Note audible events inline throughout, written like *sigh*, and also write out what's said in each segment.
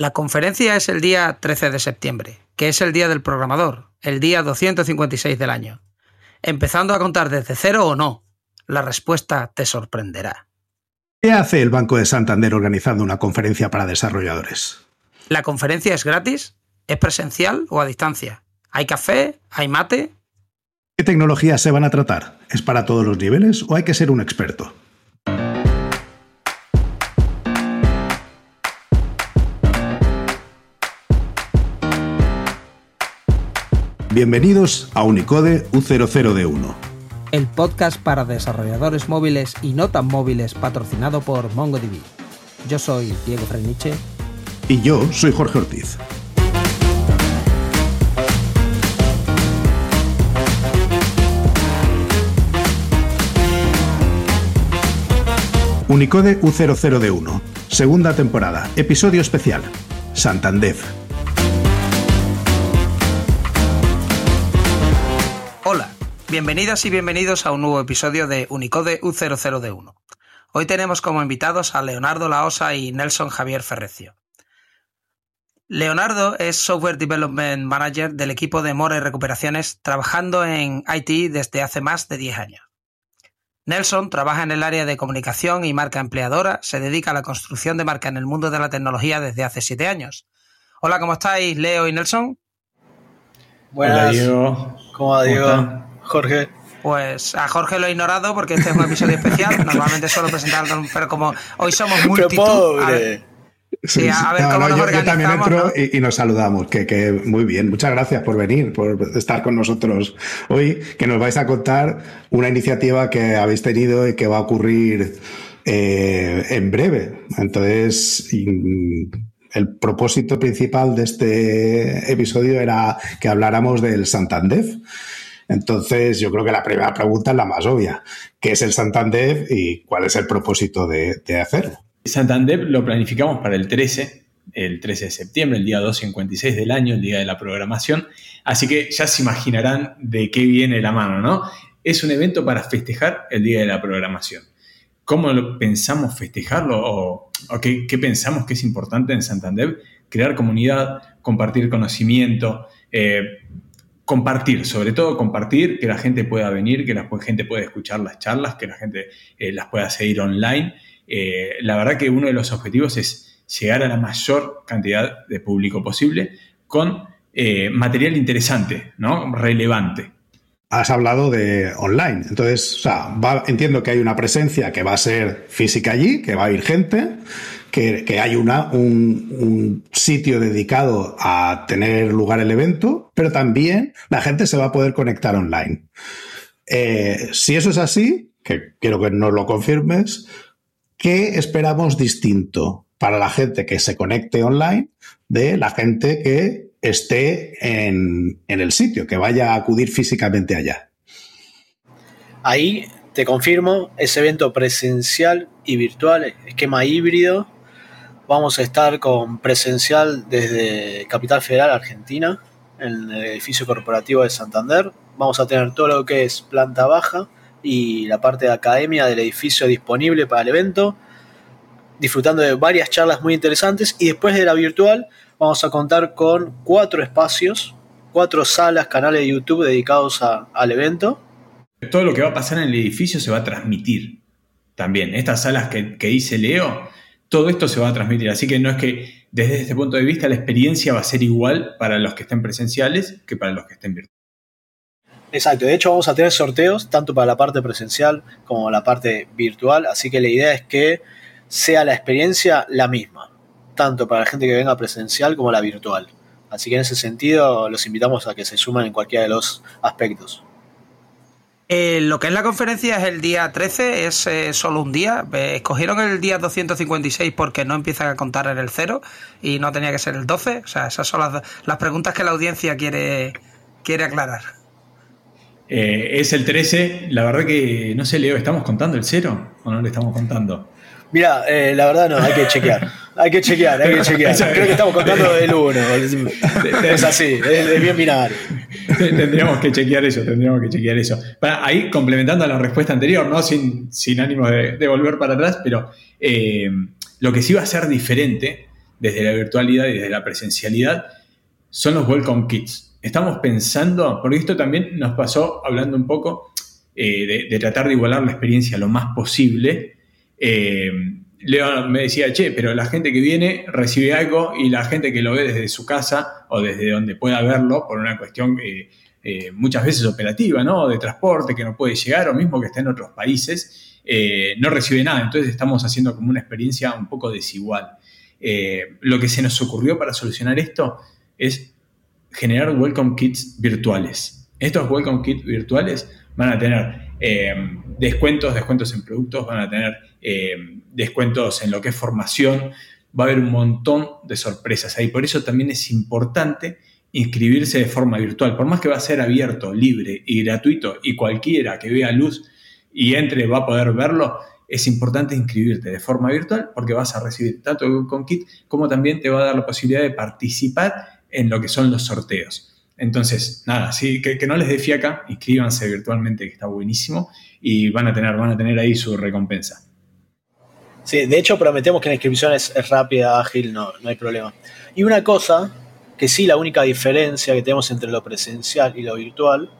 La conferencia es el día 13 de septiembre, que es el día del programador, el día 256 del año. Empezando a contar desde cero o no, la respuesta te sorprenderá. ¿Qué hace el Banco de Santander organizando una conferencia para desarrolladores? ¿La conferencia es gratis? ¿Es presencial o a distancia? ¿Hay café? ¿Hay mate? ¿Qué tecnologías se van a tratar? ¿Es para todos los niveles o hay que ser un experto? Bienvenidos a Unicode U00D1. El podcast para desarrolladores móviles y no tan móviles patrocinado por MongoDB. Yo soy Diego Freniche. Y yo soy Jorge Ortiz. Unicode U00D1, segunda temporada, episodio especial, Santander. Bienvenidas y bienvenidos a un nuevo episodio de Unicode U00D1. Hoy tenemos como invitados a Leonardo Laosa y Nelson Javier Ferrecio. Leonardo es Software Development Manager del equipo de More Recuperaciones, trabajando en IT desde hace más de 10 años. Nelson trabaja en el área de comunicación y marca empleadora, se dedica a la construcción de marca en el mundo de la tecnología desde hace 7 años. Hola, ¿cómo estáis, Leo y Nelson? Buenas. Hola, Diego. ¿Cómo va, Diego? Jorge. Pues a Jorge lo he ignorado porque este es un episodio especial. *laughs* Normalmente suelo presentarlo, pero como hoy somos multitud. pobre! Sí, a ver cómo nos yo, también entro y, nos saludamos, que, que, muy bien. Muchas gracias por venir, por estar con nosotros hoy, que nos vais a contar una iniciativa que habéis tenido y que va a ocurrir eh, en breve. Entonces, el propósito principal de este episodio era que habláramos del Santander. Entonces, yo creo que la primera pregunta es la más obvia. ¿Qué es el Santander y cuál es el propósito de, hacerlo? Santander lo planificamos para el 13, el 13 de septiembre, el día 256 del año, el día de la programación. Así que ya se imaginarán de qué viene la mano, ¿no? Es un evento para festejar el día de la programación. ¿Cómo pensamos festejarlo o, qué, pensamos que es importante en Santander? Crear comunidad, compartir conocimiento, eh, compartir, sobre todo compartir, que la gente pueda venir, que la gente pueda escuchar las charlas, que la gente eh, las pueda seguir online. Eh, la verdad que uno de los objetivos es llegar a la mayor cantidad de público posible con material interesante, ¿no? relevante has hablado de online. Entonces, entiendo que hay una presencia que va a ser física allí, que va a ir gente, que, hay un, sitio dedicado a tener lugar el evento, pero también la gente se va a poder conectar online. Eh, si eso es así, que quiero que nos lo confirmes, ¿qué esperamos distinto para la gente que se conecte online de la gente que esté en, el sitio, que vaya a acudir físicamente allá. Ahí te confirmo, ese evento presencial y virtual, esquema híbrido. Vamos a estar con presencial desde Capital Federal, Argentina, en el edificio corporativo de Santander. Vamos a tener todo lo que es planta baja y la parte de academia del edificio disponible para el evento, disfrutando de varias charlas muy interesantes. Y después de la virtual, vamos a contar con cuatro espacios, cuatro salas, canales de YouTube dedicados al evento. Todo lo que va a pasar en el edificio se va a transmitir también. Estas salas que, dice Leo, todo esto se va a transmitir. Así que no es que desde este punto de vista la experiencia va a ser igual para los que estén presenciales que para los que estén virtuales. Exacto, de hecho vamos a tener sorteos tanto para la parte presencial como la parte virtual, así que la idea es que sea la experiencia la misma tanto para la gente que venga presencial como la virtual. Así que en ese sentido los invitamos a que se sumen en cualquiera de los aspectos. Eh, lo que es la conferencia es el día 13, es eh, solo un día. Eh, escogieron el día 256 porque no empiezan a contar en el cero y no tenía que ser el 12. O sea, esas son las, las preguntas que la audiencia quiere, quiere aclarar. es el 13, la verdad que no sé, Leo, ¿estamos contando el cero o no le estamos contando? Mira, eh, la verdad no, hay que chequear. *laughs* Hay que chequear, hay que chequear. Creo que estamos contando *laughs* del 1. Es así, es, bien binario. Tendríamos que chequear eso, tendríamos que chequear eso. Para, ahí, complementando la respuesta anterior, ¿no? Sin, sin ánimo de, volver para atrás, pero eh, lo que sí va a ser diferente desde la virtualidad y desde la presencialidad, son los Welcome Kits. Estamos pensando, porque esto también nos pasó hablando un poco eh, de, tratar de igualar la experiencia lo más posible. Eh, Leo me decía, che, pero la gente que viene recibe algo y la gente que lo ve desde su casa o desde donde pueda verlo, por una cuestión eh, muchas veces operativa, ¿no? De transporte que no puede llegar o mismo que está en otros países, no recibe nada. Entonces estamos haciendo como una experiencia un poco desigual. lo que se nos ocurrió para solucionar esto es generar welcome kits virtuales. Estos welcome kits virtuales van a tener eh, descuentos, descuentos en productos, van a tener eh, descuentos en lo que es formación, va a haber un montón de sorpresas ahí. Por eso también es importante inscribirse de forma virtual, por más que va a ser abierto, libre y gratuito y cualquiera que vea luz y entre va a poder verlo, es importante inscribirte de forma virtual porque vas a recibir tanto el welcome kit como también te va a dar la posibilidad de participar en lo que son los sorteos. Entonces, nada, sí, que, no les dé fiaca, inscríbanse virtualmente, que está buenísimo, y van a tener, van a tener ahí su recompensa. Sí, de hecho prometemos que la inscripción es, rápida, ágil, no, no hay problema. Y una cosa, que sí, la única diferencia que tenemos entre lo presencial y lo virtual,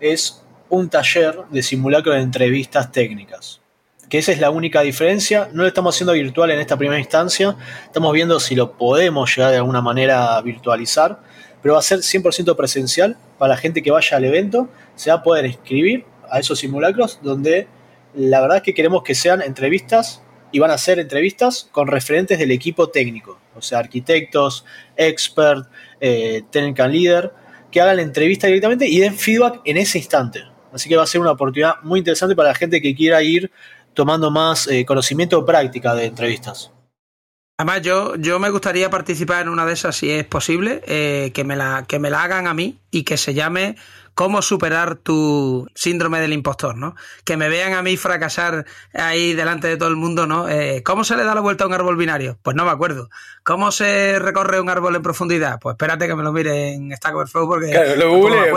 es un taller de simulacro de entrevistas técnicas que esa es la única diferencia. No lo estamos haciendo virtual en esta primera instancia, estamos viendo si lo podemos llegar de alguna manera a virtualizar, pero va a ser 100% presencial para la gente que vaya al evento, se va a poder inscribir a esos simulacros donde la verdad es que queremos que sean entrevistas y van a ser entrevistas con referentes del equipo técnico, o sea, arquitectos, expert, eh, technical leader, que hagan la entrevista directamente y den feedback en ese instante. Así que va a ser una oportunidad muy interesante para la gente que quiera ir tomando más eh, conocimiento o práctica de entrevistas. Además, yo, yo me gustaría participar en una de esas si es posible, eh, que, me la, que me la hagan a mí y que se llame cómo superar tu síndrome del impostor, ¿no? Que me vean a mí fracasar ahí delante de todo el mundo, ¿no? Eh, ¿Cómo se le da la vuelta a un árbol binario? Pues no me acuerdo. ¿Cómo se recorre un árbol en profundidad? Pues espérate que me lo mire en Stack Overflow porque... Claro, lo google,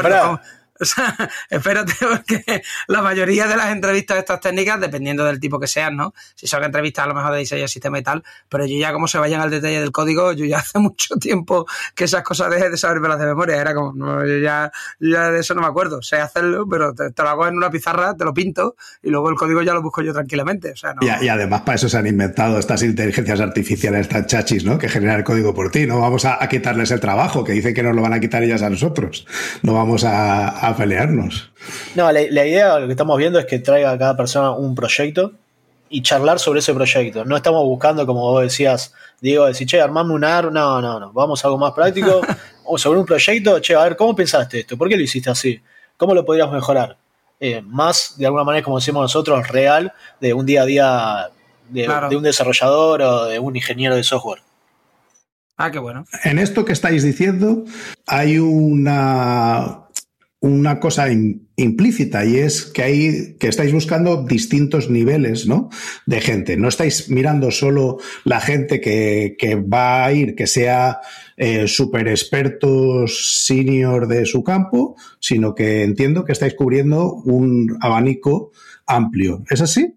o sea, *laughs* espérate, porque la mayoría de las entrevistas de estas técnicas, dependiendo del tipo que sean, ¿no? Si son entrevistas a lo mejor de diseño de sistema y tal, pero yo ya como se vayan al detalle del código, yo ya *laughs* hace mucho tiempo que esas cosas dejé de saberme las de memoria. Era como, no, yo ya, de eso no me acuerdo. Sé hacerlo, pero te, lo hago en una pizarra, te lo pinto y luego el código ya lo busco yo tranquilamente. Y, además para eso se han inventado estas inteligencias artificiales tan chachis, ¿no? Que generan el código por ti. No vamos a, quitarles el trabajo, que dicen que nos lo van a quitar ellas a nosotros. No vamos a pelearnos. No, la, idea, lo que estamos viendo es que traiga a cada persona un proyecto y charlar sobre ese proyecto. No estamos buscando, como vos decías, Diego, decir, che, armame un AR. No, no, no. Vamos a algo más práctico. *laughs* o sobre un proyecto, che, a ver, ¿cómo pensaste esto? ¿Por qué lo hiciste así? ¿Cómo lo podríamos mejorar? Eh, más, de alguna manera, como decimos nosotros, real, de un día a día de un desarrollador o de un ingeniero de software. Ah, qué bueno. En esto que estáis diciendo, hay una una cosa implícita y es que hay que estáis buscando distintos niveles ¿no? de gente. No estáis mirando solo la gente que, va a ir, que sea eh, super expertos senior de su campo, sino que entiendo que estáis cubriendo un abanico amplio. ¿Es así?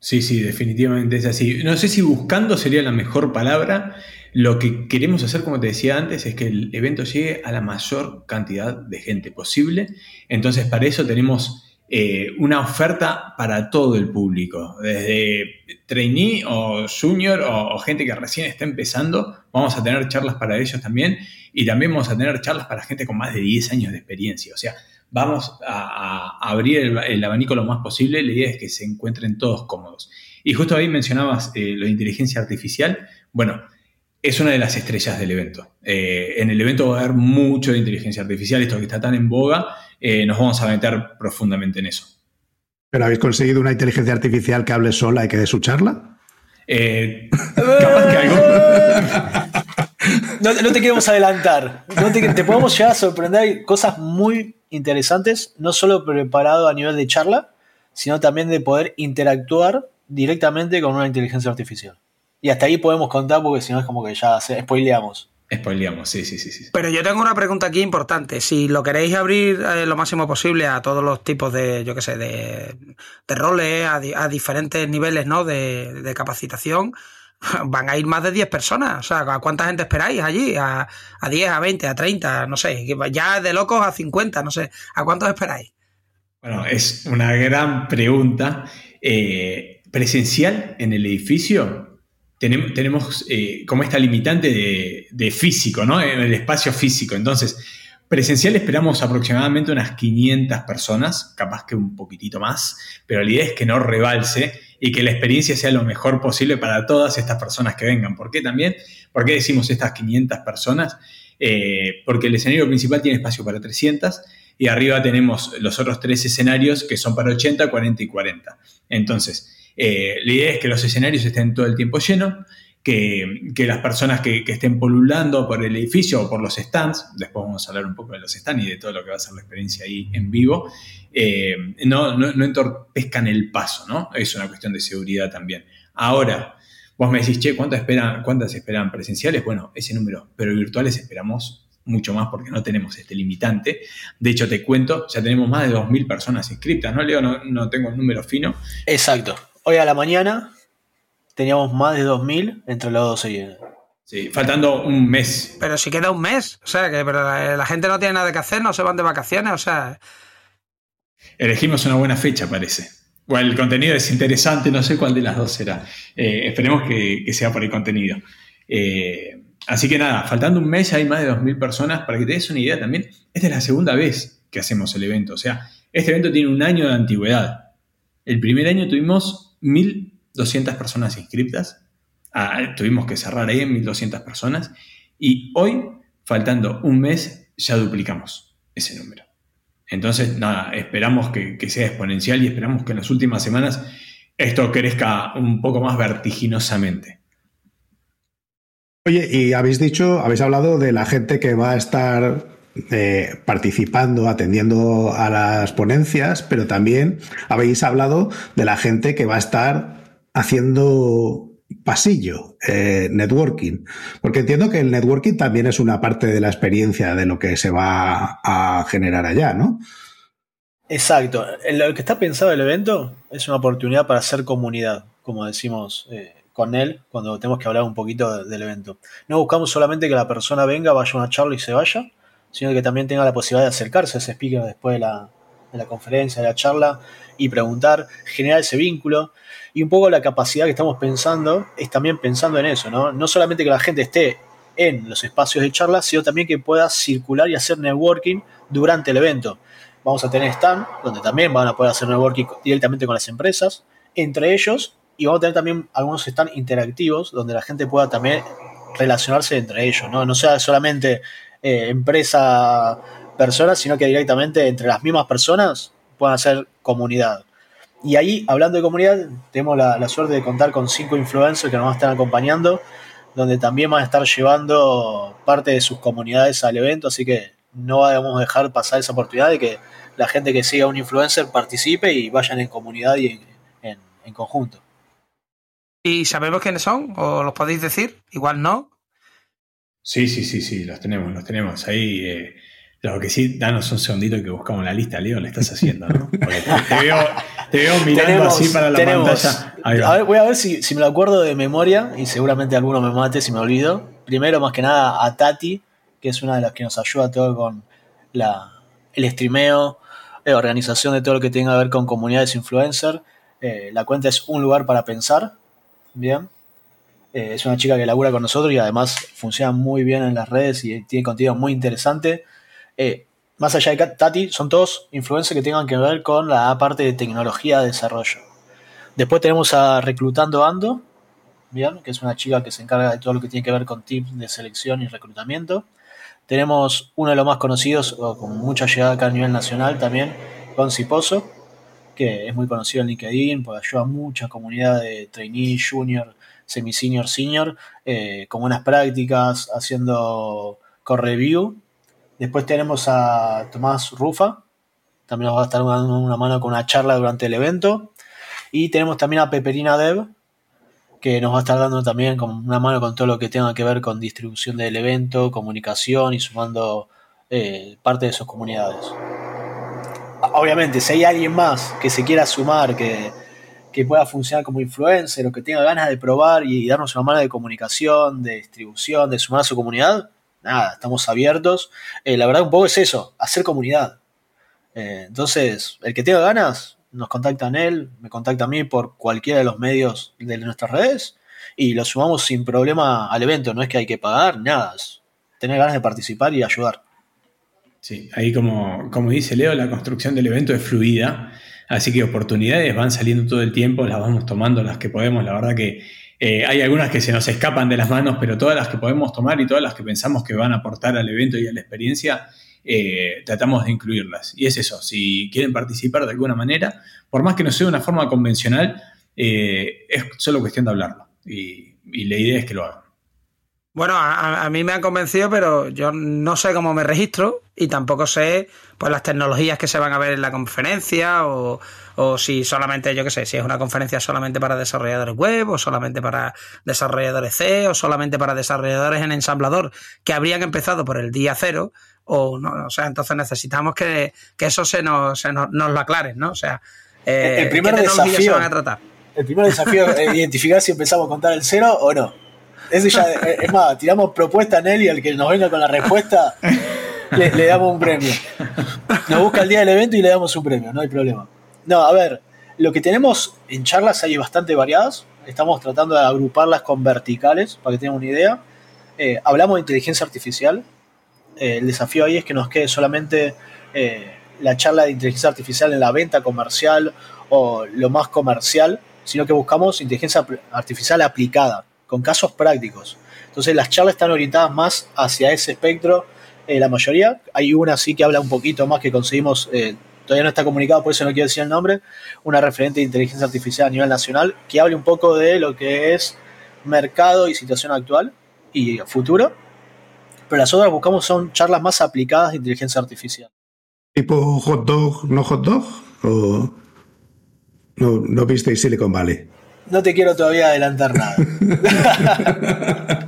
Sí, sí, definitivamente es así. No sé si buscando sería la mejor palabra. Lo que queremos hacer, como te decía antes, es que el evento llegue a la mayor cantidad de gente posible. Entonces, para eso tenemos eh, una oferta para todo el público, desde trainee o junior o, gente que recién está empezando. Vamos a tener charlas para ellos también y también vamos a tener charlas para gente con más de 10 años de experiencia. O sea, vamos a, abrir el, abanico lo más posible. La idea es que se encuentren todos cómodos. Y justo ahí mencionabas eh, de inteligencia artificial. Bueno, es una de las estrellas del evento. Eh, en el evento va a haber mucho de inteligencia artificial, esto que está tan en boga, eh, nos vamos a meter profundamente en eso. ¿Pero habéis conseguido una inteligencia artificial que hable sola y que dé su charla? Eh, capaz que algo. No, te queremos adelantar. te, podemos llegar a sorprender cosas muy interesantes, no solo preparado a nivel de charla, sino también de poder interactuar directamente con una inteligencia artificial. Y hasta ahí podemos contar porque si no es como que ya se, spoileamos. Spoileamos, sí, sí, sí, sí. Pero yo tengo una pregunta aquí importante. Si lo queréis abrir eh, lo máximo posible a todos los tipos de, yo qué sé, de, roles, a, diferentes niveles ¿no? de, capacitación, *laughs* van a ir más de 10 personas. O sea, ¿a cuánta gente esperáis allí? ¿A, a 10, a 20, a 30? No sé. Ya de locos a 50, no sé. ¿A cuántos esperáis? Bueno, es una gran pregunta. Eh, presencial en el edificio, tenemos, eh, como esta limitante de, de, físico, ¿no? En el espacio físico. Entonces, Presencial esperamos aproximadamente unas 500 personas, capaz que un poquitito más, pero la idea es que no rebalse y que la experiencia sea lo mejor posible para todas estas personas que vengan. ¿Por qué también? ¿Por qué decimos estas 500 personas? Eh, porque el escenario principal tiene espacio para 300 y arriba tenemos los otros tres escenarios que son para 80, 40 y 40. Entonces, eh, la idea es que los escenarios estén todo el tiempo llenos, que, las personas que, estén polulando por el edificio o por los stands, después vamos a hablar un poco de los stands y de todo lo que va a ser la experiencia ahí en vivo, eh, no, no, entorpezcan el paso, ¿no? Es una cuestión de seguridad también. Ahora, vos me decís, che, ¿cuántas esperan, cuántas esperan presenciales? Bueno, ese número, pero virtuales esperamos mucho más porque no tenemos este limitante. De hecho, te cuento, ya tenemos más de 2.000 personas inscritas, ¿no, Leo? No, no tengo el número fino. Exacto. Hoy a la mañana teníamos más de 2.000 entre los dos seguidos. Sí, faltando un mes. Pero si queda un mes, o sea, que pero la, gente no tiene nada que hacer, no se van de vacaciones, o sea... Elegimos una buena fecha, parece. O el contenido es interesante, no sé cuál de las dos será. Eh, esperemos que, sea por el contenido. Eh, así que nada, faltando un mes hay más de 2.000 personas. Para que te des una idea también, esta es la segunda vez que hacemos el evento. O sea, este evento tiene un año de antigüedad. El primer año tuvimos 1.000 200 personas inscritas. Ah, tuvimos que cerrar ahí en 1200 personas. Y hoy, faltando un mes, ya duplicamos ese número. Entonces, nada, esperamos que, sea exponencial y esperamos que en las últimas semanas esto crezca un poco más vertiginosamente. Oye, y habéis dicho, habéis hablado de la gente que va a estar eh, participando, atendiendo a las ponencias, pero también habéis hablado de la gente que va a estar haciendo pasillo, eh, networking, porque entiendo que el networking también es una parte de la experiencia de lo que se va a generar allá, ¿no? Exacto. Lo que está pensado el evento es una oportunidad para hacer comunidad, como decimos eh, con él cuando tenemos que hablar un poquito del evento. No buscamos solamente que la persona venga, vaya a una charla y se vaya, sino que también tenga la posibilidad de acercarse a ese speaker después de la, de la conferencia, de la charla, y preguntar, generar ese vínculo. Y un poco la capacidad que estamos pensando es también pensando en eso, ¿no? No solamente que la gente esté en los espacios de charla, sino también que pueda circular y hacer networking durante el evento. Vamos a tener stand, donde también van a poder hacer networking directamente con las empresas, entre ellos, y vamos a tener también algunos stand interactivos, donde la gente pueda también relacionarse entre ellos, ¿no? No sea solamente eh, empresa, personas, sino que directamente entre las mismas personas puedan hacer comunidad. Y ahí, hablando de comunidad, tenemos la, suerte de contar con cinco influencers que nos van a estar acompañando, donde también van a estar llevando parte de sus comunidades al evento, así que no a dejar pasar esa oportunidad de que la gente que siga un influencer participe y vayan en comunidad y en, en conjunto. ¿Y sabemos quiénes son? ¿O los podéis decir? Igual no. Sí, sí, sí, sí, los tenemos, los tenemos. Ahí eh, lo que sí, danos un segundito que buscamos la lista, Leo, le estás haciendo, ¿no? *laughs* te, veo, mirando así para la pantalla. A ver, voy a ver si, me lo acuerdo de memoria y seguramente alguno me mate si me olvido. Primero, más que nada, a Tati, que es una de las que nos ayuda todo con la, el streameo, eh, organización de todo lo que tenga que ver con comunidades influencer. Eh, la cuenta es un lugar para pensar. Bien. Eh, es una chica que labura con nosotros y además funciona muy bien en las redes y tiene contenido muy interesante. Eh, más allá de Tati, son todos influencers que tengan que ver con la parte de tecnología de desarrollo. Después tenemos a Reclutando Ando, bien, que es una chica que se encarga de todo lo que tiene que ver con tips de selección y reclutamiento. Tenemos uno de los más conocidos, con mucha llegada acá a nivel nacional también, con Ciposo, que es muy conocido en LinkedIn, porque ayuda a mucha comunidad de trainee, junior, semi-senior, senior, eh, con buenas prácticas, haciendo core review Después tenemos a Tomás Rufa, también nos va a estar dando una mano con una charla durante el evento. Y tenemos también a Peperina Dev, que nos va a estar dando también una mano con todo lo que tenga que ver con distribución del evento, comunicación y sumando eh, parte de sus comunidades. Obviamente, si hay alguien más que se quiera sumar, que, que pueda funcionar como influencer o que tenga ganas de probar y darnos una mano de comunicación, de distribución, de sumar a su comunidad, nada, estamos abiertos. Eh, la verdad un poco es eso, hacer comunidad. Eh, entonces, el que tenga ganas, nos contacta en él, me contacta a mí por cualquiera de los medios de nuestras redes y lo sumamos sin problema al evento. No es que hay que pagar, nada, es tener ganas de participar y ayudar. Sí, ahí como, como dice Leo, la construcción del evento es fluida, así que oportunidades van saliendo todo el tiempo, las vamos tomando las que podemos. La verdad que eh, hay algunas que se nos escapan de las manos, pero todas las que podemos tomar y todas las que pensamos que van a aportar al evento y a la experiencia, eh, tratamos de incluirlas. Y es eso, si quieren participar de alguna manera, por más que no sea una forma convencional, eh, es solo cuestión de hablarlo. Y, la idea es que lo hagan. Bueno, a, mí me han convencido, pero yo no sé cómo me registro y tampoco sé pues, las tecnologías que se van a ver en la conferencia o, o si solamente, yo qué sé, si es una conferencia solamente para desarrolladores web o solamente para desarrolladores C o solamente para desarrolladores en ensamblador que habrían empezado por el día cero o no, o sea, entonces necesitamos que, eso se nos, nos, lo aclaren, ¿no? O sea, eh, el primer desafío, se van a tratar? El primer desafío es identificar si empezamos a contar el cero o no. Eso ya, es más, tiramos propuesta en él y al que nos venga con la respuesta le, damos un premio. Nos busca el día del evento y le damos un premio, no hay problema. No, a ver, lo que tenemos en charlas hay bastante variadas. Estamos tratando de agruparlas con verticales, para que tengan una idea. Eh, hablamos de inteligencia artificial. Eh, el desafío ahí es que nos quede solamente eh, la charla de inteligencia artificial en la venta comercial o lo más comercial, sino que buscamos inteligencia artificial aplicada, con casos prácticos. Entonces las charlas están orientadas más hacia ese espectro, la mayoría. Hay una sí que habla un poquito más que conseguimos todavía no está comunicado, por eso no quiero decir el nombre, una referente de inteligencia artificial a nivel nacional que hable un poco de lo que es mercado y situación actual y futuro. Pero las otras buscamos son charlas más aplicadas de inteligencia artificial. ¿Tipo hot dog, no hot dog? ¿O no, no visteis Silicon Valley? No te quiero todavía adelantar nada. *laughs*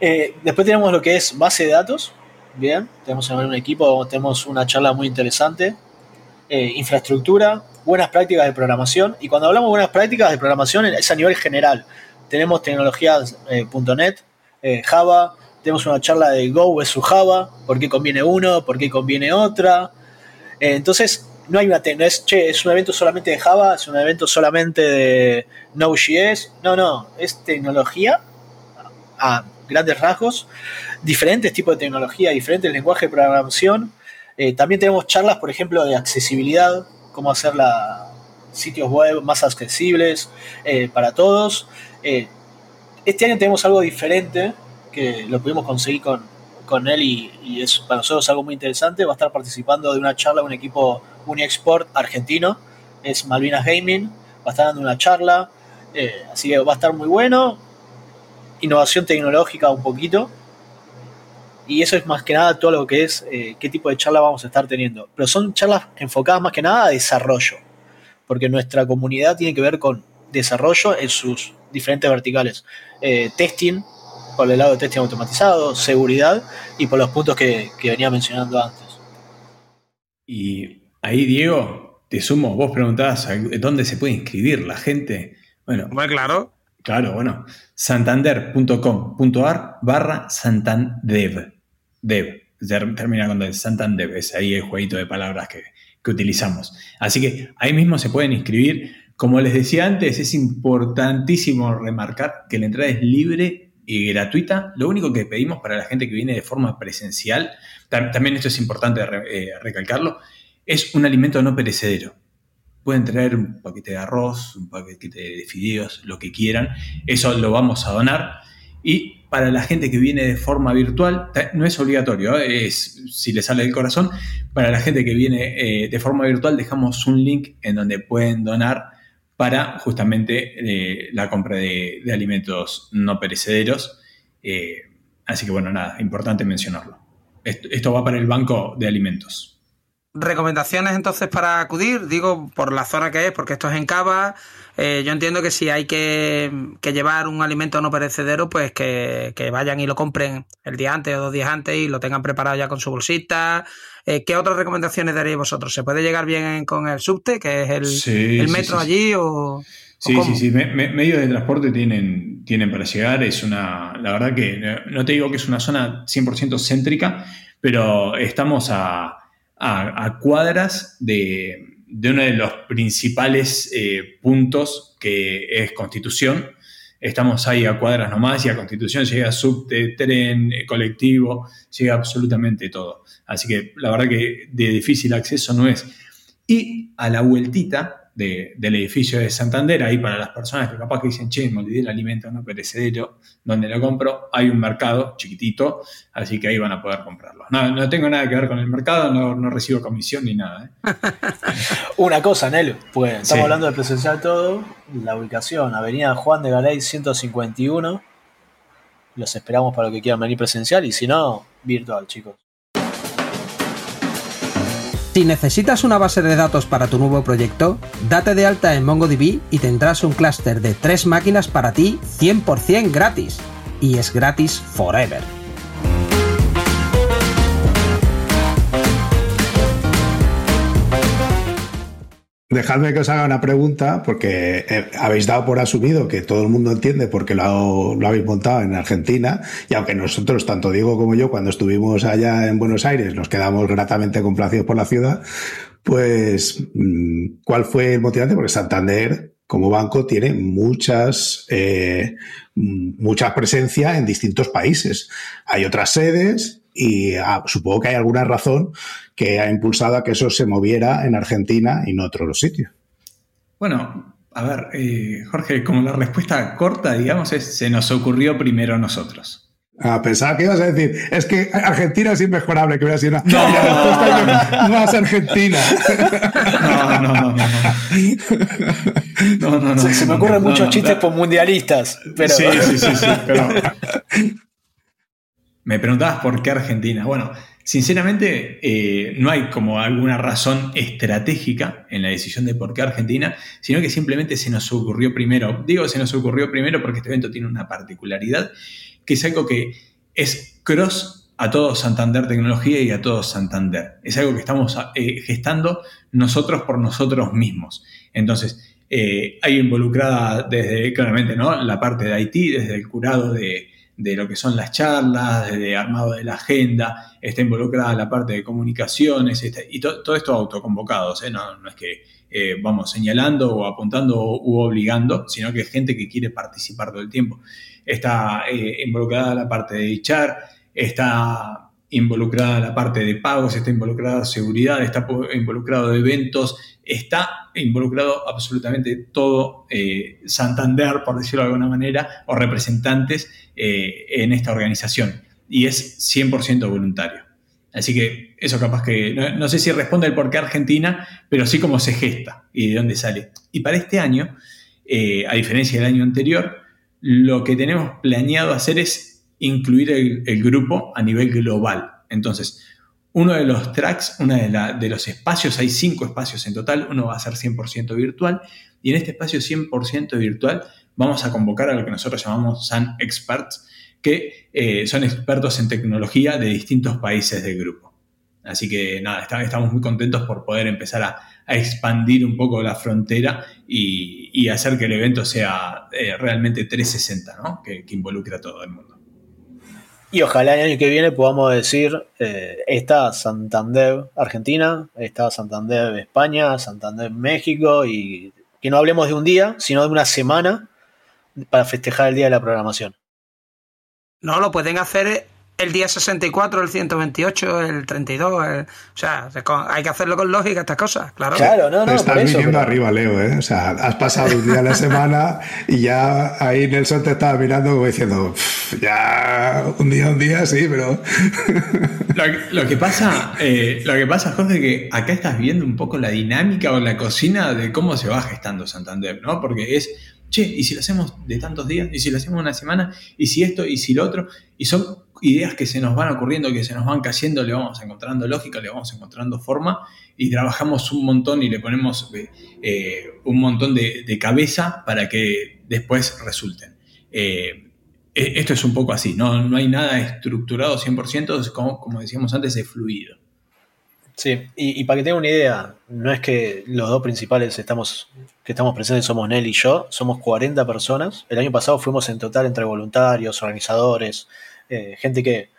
Eh, después tenemos lo que es base de datos, Bien, tenemos un equipo, tenemos una charla muy interesante. Eh, infraestructura, buenas prácticas de programación. Y cuando hablamos de buenas prácticas de programación es a nivel general. Tenemos tecnologías eh, .NET, eh, Java, tenemos una charla de Go versus Java, por qué conviene uno, por qué conviene otra. entonces, no hay una es, che, es un evento solamente de Java, es un evento solamente de Node.js. No, no, es tecnología a grandes rasgos diferentes tipos de tecnología, diferentes lenguajes de programación. Eh, también tenemos charlas, por ejemplo, de accesibilidad, cómo hacer la, sitios web más accesibles eh, para todos. Eh, este año tenemos algo diferente, que lo pudimos conseguir con, con él y, es para nosotros algo muy interesante. Va a estar participando de una charla un equipo Uniexport argentino, es Malvinas Gaming, va a estar dando una charla, así que va a estar muy bueno. Innovación tecnológica un poquito. Y eso es más que nada todo lo que es eh, qué tipo de charla vamos a estar teniendo. Pero son charlas enfocadas más que nada a desarrollo. Porque nuestra comunidad tiene que ver con desarrollo en sus diferentes verticales. Eh, testing, por el lado de testing automatizado, seguridad y por los puntos que, venía mencionando antes. Y ahí, Diego, te sumo, vos preguntabas dónde se puede inscribir la gente. Bueno, muy claro. Claro, bueno, santander.com.ar barra santandev dev. Termina con el Santander, es ahí el jueguito de palabras que, utilizamos. Así que ahí mismo se pueden inscribir. Como les decía antes, es importantísimo remarcar que la entrada es libre y gratuita. Lo único que pedimos para la gente que viene de forma presencial, también esto es importante eh, recalcarlo, es un alimento no perecedero. Pueden traer un paquete de arroz, un paquete de fideos, lo que quieran. Eso lo vamos a donar. Y para la gente que viene de forma virtual, no es obligatorio, ¿eh? es si le sale del corazón. Para la gente que viene eh, de forma virtual, dejamos un link en donde pueden donar para justamente eh, la compra de, alimentos no perecederos. así que bueno, nada, importante mencionarlo. Esto, va para el banco de alimentos. Recomendaciones entonces para acudir, digo por la zona que es, porque esto es en Cava. Eh, yo entiendo que si hay que, llevar un alimento no perecedero, pues que, vayan y lo compren el día antes o dos días antes y lo tengan preparado ya con su bolsita. Eh, ¿Qué otras recomendaciones daríais vosotros? ¿Se puede llegar bien con el subte, que es el, metro allí? O, sí, sí, sí, medios de transporte tienen, tienen para llegar. Es una, la verdad que no te digo que es una zona 100% céntrica, pero estamos a, cuadras de, uno de los principales eh, puntos que es Constitución. Estamos ahí a cuadras nomás y a Constitución llega subte, tren, eh, colectivo, llega absolutamente todo. Así que la verdad que de difícil acceso no es. Y a la vueltita, del edificio de Santander, ahí para las personas que capaz que dicen, che, me olvidé el alimento no perecedero, donde lo compro, hay un mercado chiquitito, así que ahí van a poder comprarlo. No, no tengo nada que ver con el mercado, no, recibo comisión ni nada. ¿eh? *laughs* Una cosa, Nel, pues estamos hablando de presencial todo, la ubicación, Avenida Juan de Galey 151, los esperamos para los que quieran venir presencial y si no, virtual, chicos. Si necesitas una base de datos para tu nuevo proyecto, date de alta en MongoDB y tendrás un clúster de tres máquinas para ti 100% gratis. Y es gratis forever. Dejadme que os haga una pregunta, porque eh, habéis dado por asumido que todo el mundo entiende porque lo, lo, habéis montado en Argentina, y aunque nosotros, tanto Diego como yo, cuando estuvimos allá en Buenos Aires, nos quedamos gratamente complacidos por la ciudad, pues, mm, ¿cuál fue el motivante? Porque Santander, como banco, tiene muchas, eh, mucha presencia en distintos países. Hay otras sedes y ah, supongo que hay alguna razón que ha impulsado a que eso se moviera en Argentina y no en otros sitios. Bueno, a ver, eh, Jorge, como la respuesta corta, digamos, es se nos ocurrió primero a nosotros. Ah, pensaba que ibas a decir, es que Argentina es inmejorable, que hubiera sido una. No, no, es Argentina. No, no, no, no. No, no, no. Se, me ocurren muchos chistes por mundialistas. Pero... Sí, sí, sí, sí. Pero... *laughs* Me preguntabas por qué Argentina. Bueno, Sinceramente, eh, no hay como alguna razón estratégica en la decisión de por qué Argentina, sino que simplemente se nos ocurrió primero. Digo, se nos ocurrió primero porque este evento tiene una particularidad, que es algo que es cross a todo Santander Tecnología y a todo Santander. Es algo que estamos eh, gestando nosotros por nosotros mismos. Entonces, eh, hay involucrada desde, claramente, ¿no? la parte de Haití, desde el curado de, de lo que son las charlas, de armado de la agenda, está involucrada la parte de comunicaciones, y todo esto autoconvocados, ¿eh? no, no, es que eh, vamos señalando o apuntando u obligando, sino que es gente que quiere participar todo el tiempo. Está eh, involucrada la parte de HR, está involucrada la parte de pagos, está involucrada seguridad, está involucrado eventos, está involucrado absolutamente todo eh, Santander, por decirlo de alguna manera, o representantes eh, en esta organización. Y es 100% voluntario. Así que eso capaz que, no, sé si responde el por qué Argentina, pero sí cómo se gesta y de dónde sale. Y para este año, eh, a diferencia del año anterior, lo que tenemos planeado hacer es incluir el, grupo a nivel global. Entonces, uno de los tracks, uno de, los espacios, hay cinco espacios en total, uno va a ser 100% virtual, y en este espacio 100% virtual vamos a convocar a lo que nosotros llamamos Sun Experts, que eh, son expertos en tecnología de distintos países del grupo. Así que nada, estamos muy contentos por poder empezar a, expandir un poco la frontera y, hacer que el evento sea eh, realmente 360, ¿no? que involucre a todo el mundo. Y ojalá el año que viene podamos decir, eh, está Santander Argentina, está Santander España, Santander México, y que no hablemos de un día, sino de una semana para festejar el día de la programación. No, lo pueden hacer el día 64, el 128, el 32. o sea, hay que hacerlo con lógica estas cosas, claro. Claro, no, no. Te estás viniendo arriba, Leo, ¿eh? O sea, has pasado un día a la *laughs* semana y ya ahí Nelson te estaba mirando como diciendo, ya un día, un día, sí, pero. *laughs* Lo, que pasa, eh, lo que pasa, Jorge, es que acá estás viendo un poco la dinámica o la cocina de cómo se va gestando Santander, ¿no? Porque es che, ¿y si lo hacemos de tantos días? ¿Y si lo hacemos una semana? ¿Y si esto? ¿Y si lo otro? Y son ideas que se nos van ocurriendo, que se nos van cayendo, le vamos encontrando lógica, le vamos encontrando forma y trabajamos un montón y le ponemos eh, eh, un montón de, cabeza para que después resulten. Eh, e, esto es un poco así, no, no hay nada estructurado 100%, como, como decíamos antes, es fluido. Sí, y, para que tenga una idea, no es que los dos principales estamos, que estamos presentes somos Nel y yo, somos 40 personas. El año pasado fuimos en total entre voluntarios, organizadores, eh, gente que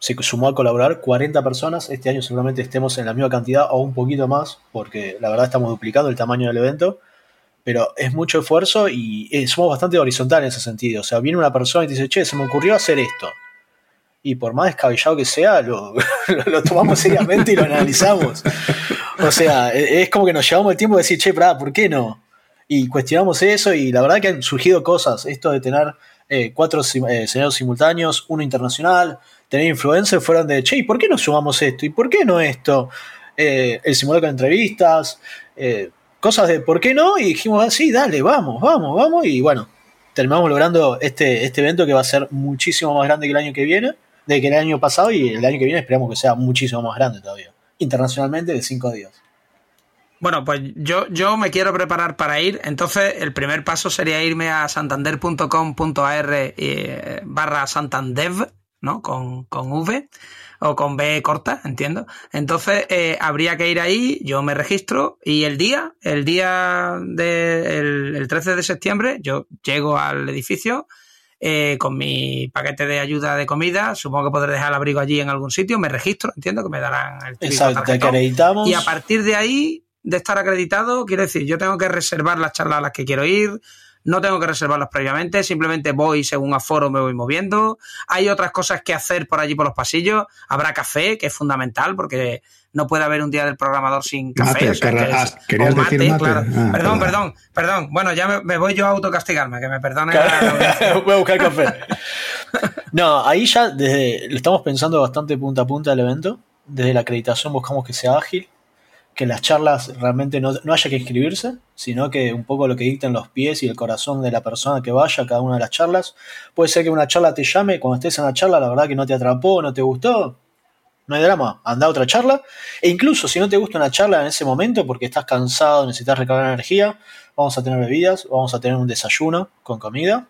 se sumó a colaborar, 40 personas. Este año seguramente estemos en la misma cantidad o un poquito más, porque la verdad estamos duplicando el tamaño del evento. Pero es mucho esfuerzo y eh, somos bastante horizontales en ese sentido. O sea, viene una persona y dice, che, se me ocurrió hacer esto y por más descabellado que sea, *laughs* lo, tomamos seriamente y lo analizamos. O sea, e, es como que nos llevamos el tiempo de decir, che, ¿por qué no? Y cuestionamos eso y la verdad que han surgido cosas. Esto de tener eh, cuatro eh, escenarios simultáneos, uno internacional, tener influencers, fueron de, che, ¿y por qué no sumamos esto? ¿Y por qué no esto? Eh, el simulador de entrevistas, cosas de, ¿por qué no? Y dijimos, así, ah, dale, vamos, vamos, vamos. Y bueno, terminamos logrando este, este evento que va a ser muchísimo más grande que el año que viene de que el año pasado y el año que viene esperamos que sea muchísimo más grande todavía. Internacionalmente de cinco días. Bueno, pues yo, yo me quiero preparar para ir. Entonces, el primer paso sería irme a santander.com.ar eh, barra santandev, ¿no? Con, con V o con B corta, entiendo. Entonces, eh, habría que ir ahí, yo me registro y el día, el día del el 13 de septiembre, yo llego al edificio, eh, con mi paquete de ayuda de comida. Supongo que podré dejar el abrigo allí en algún sitio. Me registro, entiendo que me darán el Exacto, te acreditamos. Y a partir de ahí, de estar acreditado, quiere decir, yo tengo que reservar las charlas a las que quiero ir. No tengo que reservarlas previamente, simplemente voy según aforo me voy moviendo. Hay otras cosas que hacer por allí por los pasillos. Habrá café, que es fundamental, porque no puede haber un día del programador sin café. querías decir mate. Ah, perdón, perdón, perdón. Bueno, ya me, voy yo a autocastigarme, que me perdone. *laughs* voy a buscar café. no, ahí ya desde, lo estamos pensando bastante punta a punta del evento. Desde la acreditación buscamos que sea ágil, que las charlas realmente no, no, haya que inscribirse, sino que un poco lo que dicten los pies y el corazón de la persona que vaya a cada una de las charlas. Puede ser que una charla te llame, cuando estés en la charla, la verdad que no te atrapó, no te gustó, no hay drama, anda a otra charla. E incluso si no te gusta una charla en ese momento porque estás cansado, necesitas recargar energía, vamos a tener bebidas, vamos a tener un desayuno con comida,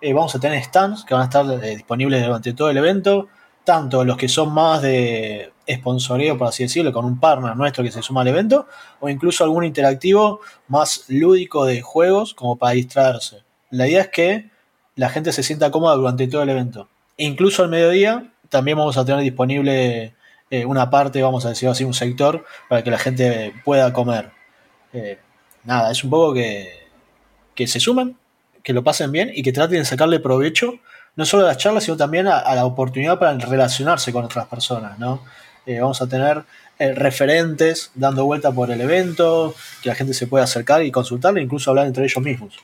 eh, vamos a tener stands que van a estar eh, disponibles durante todo el evento, tanto los que son más de sponsoreo, por así decirlo, con un partner nuestro que se suma al evento, o incluso algún interactivo más lúdico de juegos como para distraerse. La idea es que la gente se sienta cómoda durante todo el evento. E incluso al mediodía también vamos a tener disponible eh, una parte, vamos a decir así, un sector para que la gente pueda comer. Eh, nada, es un poco que, que se sumen, que lo pasen bien y que traten de sacarle provecho no solo a las charlas, sino también a, la oportunidad para relacionarse con otras personas, ¿no? Eh, vamos a tener referentes dando vuelta por el evento, que la gente se pueda acercar y consultarle, incluso hablar entre ellos mismos.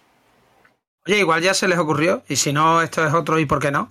Oye, igual ya se les ocurrió, y si no, esto es otro y por qué no.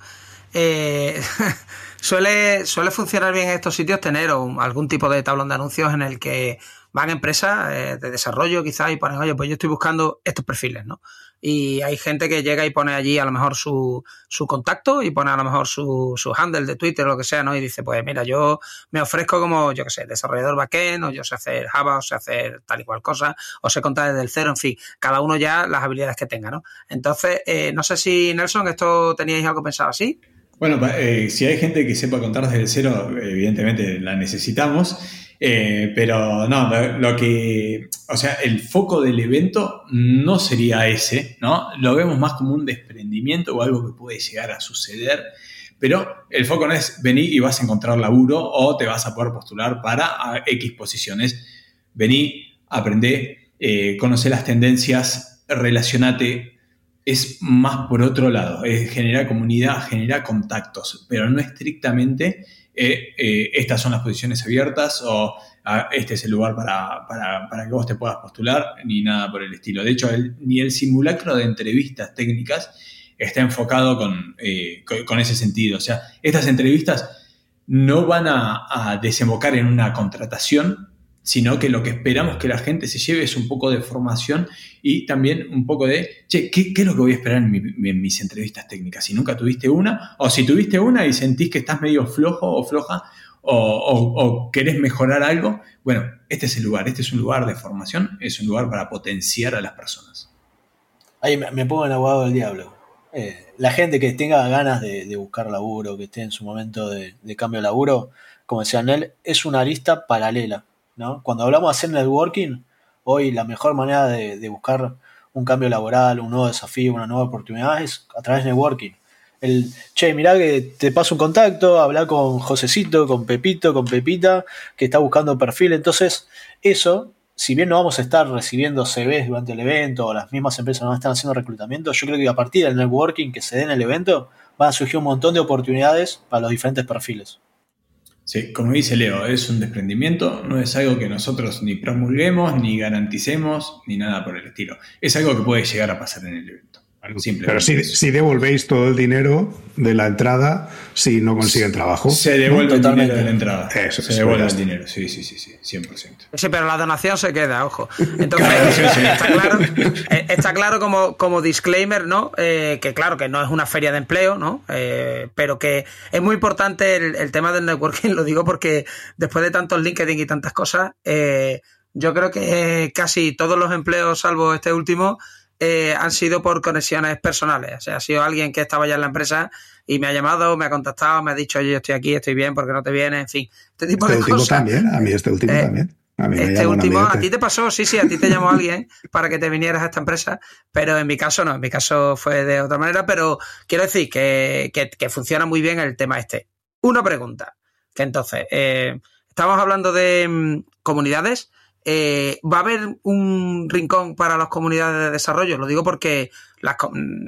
Eh, *laughs* suele, suele funcionar bien en estos sitios tener algún tipo de tablón de anuncios en el que van empresas eh, de desarrollo quizás y ponen, oye, pues yo estoy buscando estos perfiles, ¿no? Y hay gente que llega y pone allí a lo mejor su, su contacto y pone a lo mejor su, su handle de Twitter o lo que sea, ¿no? Y dice, pues mira, yo me ofrezco como, yo qué sé, desarrollador backend, o yo sé hacer Java, o sé hacer tal y cual cosa, o sé contar desde el cero, en fin, cada uno ya las habilidades que tenga, ¿no? Entonces, eh, no sé si, Nelson, esto teníais algo pensado así. Bueno, eh, si hay gente que sepa contar desde cero, evidentemente la necesitamos, eh, pero no, lo, que, o sea, el foco del evento no sería ese, ¿no? Lo vemos más como un desprendimiento o algo que puede llegar a suceder, pero el foco no es venir y vas a encontrar laburo o te vas a poder postular para X posiciones. Vení, aprende, eh, conoce las tendencias, relacionate es más por otro lado, es genera comunidad, genera contactos, pero no estrictamente eh, eh, estas son las posiciones abiertas o ah, este es el lugar para, que vos te puedas postular, ni nada por el estilo. De hecho, ni el simulacro de entrevistas técnicas está enfocado eh, con, ese sentido. O sea, estas entrevistas no van a desembocar en una contratación, sino que lo que esperamos que la gente se lleve es un poco de formación y también un poco de, che, ¿qué, es lo que voy a esperar en, mis entrevistas técnicas? Si nunca tuviste una, o si tuviste una y sentís que estás medio flojo o floja, o, querés mejorar algo, bueno, este es el lugar, este es un lugar de formación, es un lugar para potenciar a las personas. Ahí me, pongo en abogado del diablo. Eh, la gente que tenga ganas de, buscar laburo, que esté en su momento de, cambio de laburo, como decía Nel, es una lista paralela. Cuando hablamos de hacer networking, hoy la mejor manera de, buscar un cambio laboral, un nuevo desafío, una nueva oportunidad es a través de networking. El, che, mirá que te paso un contacto, habla con Josecito, con Pepito, con Pepita, que está buscando perfil. Entonces, eso si bien no vamos a estar recibiendo CVs durante el evento o las mismas empresas no están haciendo reclutamiento, yo creo que a partir del networking que se dé en el evento van a surgir un montón de oportunidades para los diferentes perfiles. Sí, como dice Leo, es un desprendimiento, no es algo que nosotros ni promulguemos, ni garanticemos, ni nada por el estilo. Es algo que puede llegar a pasar en el evento. Pero si, devolvéis todo el dinero de la entrada si no consiguen trabajo. Se devuelve el dinero de la entrada. Eso, se devuelve el dinero, sí, sí, sí, sí, 100%. Sí, pero la donación se queda, ojo. *laughs* Entonces, está, claro, eh, está claro como, como disclaimer, ¿no? Eh, que claro, que no es una feria de empleo, ¿no? Eh, pero que es muy importante el, tema del networking, *laughs* lo digo porque después de tantos LinkedIn y tantas cosas, yo creo que casi todos los empleos, salvo este último, eh, han sido por conexiones personales. O sea, ha sido alguien que estaba ya en la empresa y me ha llamado, me ha contactado, me ha dicho, oye, yo estoy aquí, estoy bien, porque no te viene, en fin. Este tipo este último también, a mí este último eh, también. este último, a ti te pasó, sí, sí, a ti te llamó alguien para que te vinieras a esta empresa, pero en mi caso no, en mi caso fue de otra manera, pero quiero decir que, funciona muy bien el tema este. Una pregunta, que entonces, eh, estamos hablando de mm, comunidades, eh, ¿Va a haber un rincón para las comunidades de desarrollo? Lo digo porque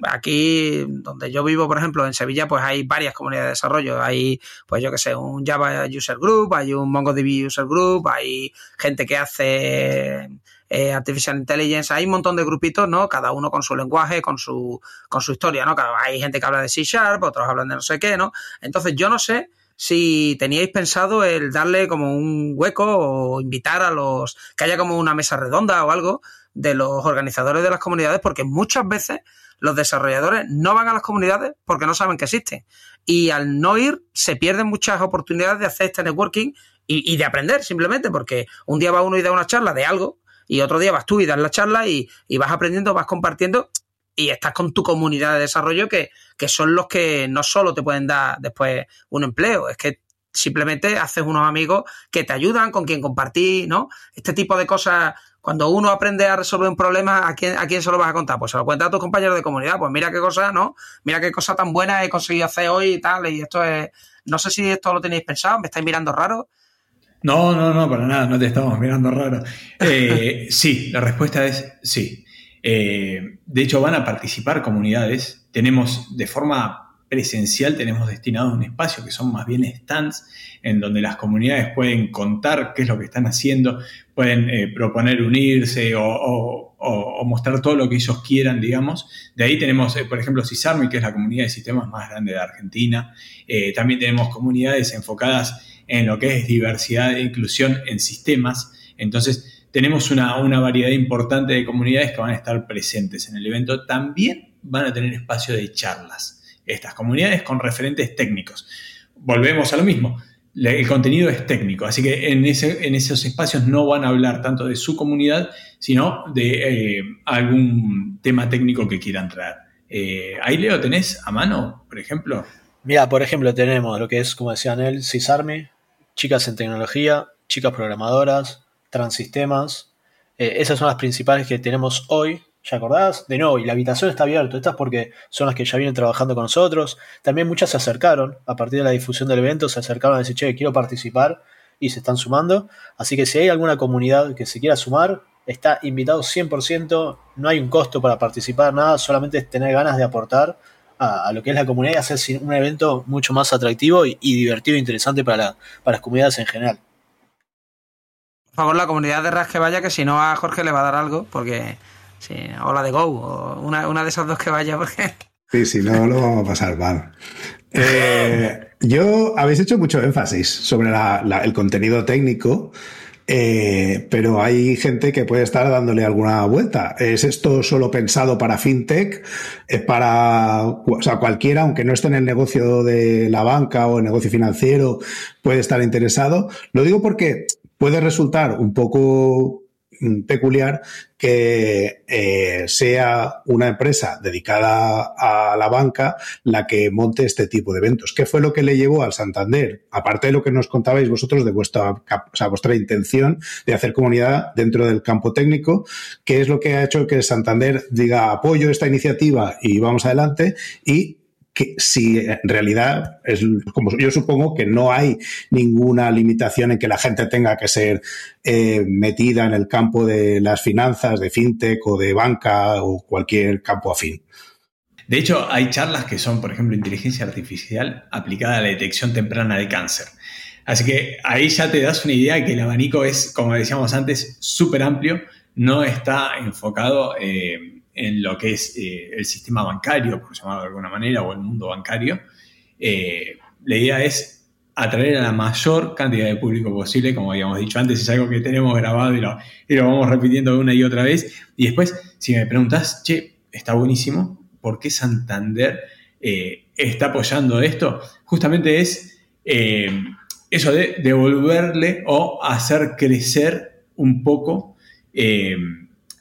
aquí donde yo vivo, por ejemplo, en Sevilla, pues hay varias comunidades de desarrollo. Hay, pues yo que sé, un Java User Group, hay un MongoDB User Group, hay gente que hace eh, Artificial Intelligence, hay un montón de grupitos, ¿no? Cada uno con su lenguaje, con su, con su historia, ¿no? Hay gente que habla de C Sharp, otros hablan de no sé qué, ¿no? Entonces yo no sé si teníais pensado el darle como un hueco o invitar a los que haya como una mesa redonda o algo de los organizadores de las comunidades, porque muchas veces los desarrolladores no van a las comunidades porque no saben que existen. Y al no ir, se pierden muchas oportunidades de hacer este networking y, de aprender simplemente, porque un día va uno y da una charla de algo, y otro día vas tú y das la charla y, y vas aprendiendo, vas compartiendo y estás con tu comunidad de desarrollo que, son los que no solo te pueden dar después un empleo, es que simplemente haces unos amigos que te ayudan, con quien compartir, ¿no? Este tipo de cosas, cuando uno aprende a resolver un problema, ¿a quién, ¿a quién se lo vas a contar? Pues se lo cuenta a tus compañeros de comunidad, pues mira qué cosa, ¿no? Mira qué cosa tan buena he conseguido hacer hoy y tal, y esto es, no sé si esto lo tenéis pensado, me estáis mirando raro. No, no, no, para nada, no te estamos mirando raro. Eh, *laughs* sí, la respuesta es sí. Eh, de hecho, van a participar comunidades. Tenemos de forma presencial, tenemos destinado un espacio que son más bien stands, en donde las comunidades pueden contar qué es lo que están haciendo, pueden eh, proponer unirse o, mostrar todo lo que ellos quieran, digamos. De ahí tenemos, eh, por ejemplo, CISARMI, que es la comunidad de sistemas más grande de Argentina. también tenemos comunidades enfocadas en lo que es diversidad e inclusión en sistemas. Entonces, tenemos una, variedad importante de comunidades que van a estar presentes en el evento. También van a tener espacio de charlas estas comunidades con referentes técnicos. Volvemos a lo mismo. El contenido es técnico, así que en, esos espacios no van a hablar tanto de su comunidad, sino de eh, algún tema técnico que quieran traer. Eh, ahí, Leo, ¿tenés a mano, por ejemplo? Mira, por ejemplo, tenemos lo que es, como decían él, CISARME, chicas en tecnología, chicas programadoras, transistemas. Eh, esas son las principales que tenemos hoy. ¿Ya acordás? De nuevo, y la habitación está abierta. Estas porque son las que ya vienen trabajando con nosotros. También muchas se acercaron, a partir de la difusión del evento, se acercaron a decir, che, quiero participar y se están sumando. Así que si hay alguna comunidad que se quiera sumar, está invitado 100%. No hay un costo para participar, nada, solamente es tener ganas de aportar a, lo que es la comunidad y hacer un evento mucho más atractivo y, divertido e interesante para, para las comunidades en general. Por favor, la comunidad de RAS que vaya, que si no a Jorge le va a dar algo, porque. Sí, o la de Go, o una, de esas dos que vaya, porque. Sí, si no, lo vamos a pasar mal. Eh, yo habéis hecho mucho énfasis sobre el contenido técnico. eh, pero hay gente que puede estar dándole alguna vuelta. ¿Es esto solo pensado para fintech? ¿Es para, o sea, cualquiera, aunque no esté en el negocio de la banca o el negocio financiero, puede estar interesado? Lo digo porque puede resultar un poco Mm, peculiar que eh, sea una empresa dedicada a la banca la que monte este tipo de eventos. ¿Qué fue lo que le llevó al Santander? Aparte de lo que nos contabais vosotros de vuestra, o vuestra intención de hacer comunidad dentro del campo técnico, ¿qué es lo que ha hecho que Santander diga apoyo esta iniciativa y vamos adelante? Y si en realidad es como yo supongo que no hay ninguna limitación en que la gente tenga que ser eh, metida en el campo de las finanzas, de fintech o de banca o cualquier campo afín. De hecho, hay charlas que son, por ejemplo, inteligencia artificial aplicada a la detección temprana de cáncer. Así que ahí ya te das una idea que el abanico es, como decíamos antes, súper amplio, no está enfocado eh, en lo que es eh, el sistema bancario, por llamarlo de alguna manera, o el mundo bancario, eh, la idea es atraer a la mayor cantidad de público posible, como habíamos dicho antes, es algo que tenemos grabado y lo, vamos repitiendo una y otra vez. Y después, si me preguntas, che, está buenísimo, ¿por qué Santander eh, está apoyando esto? Justamente es eso de devolverle o hacer crecer un poco